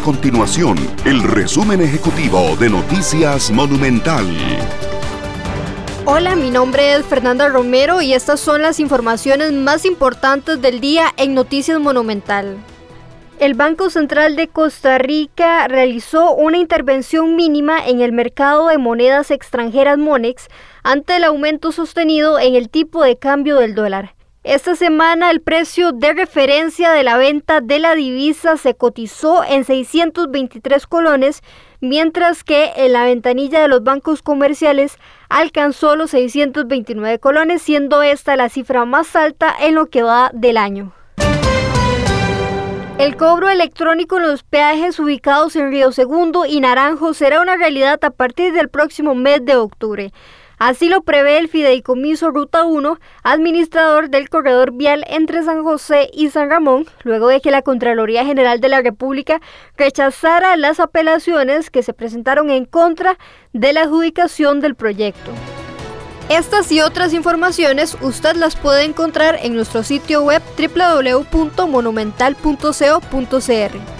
continuación el resumen ejecutivo de Noticias Monumental. Hola, mi nombre es Fernanda Romero y estas son las informaciones más importantes del día en Noticias Monumental. El Banco Central de Costa Rica realizó una intervención mínima en el mercado de monedas extranjeras MONEX ante el aumento sostenido en el tipo de cambio del dólar. Esta semana el precio de referencia de la venta de la divisa se cotizó en 623 colones, mientras que en la ventanilla de los bancos comerciales alcanzó los 629 colones, siendo esta la cifra más alta en lo que va del año. El cobro electrónico en los peajes ubicados en Río Segundo y Naranjo será una realidad a partir del próximo mes de octubre. Así lo prevé el Fideicomiso Ruta 1, administrador del corredor vial entre San José y San Ramón, luego de que la Contraloría General de la República rechazara las apelaciones que se presentaron en contra de la adjudicación del proyecto. Estas y otras informaciones usted las puede encontrar en nuestro sitio web www.monumental.co.cr.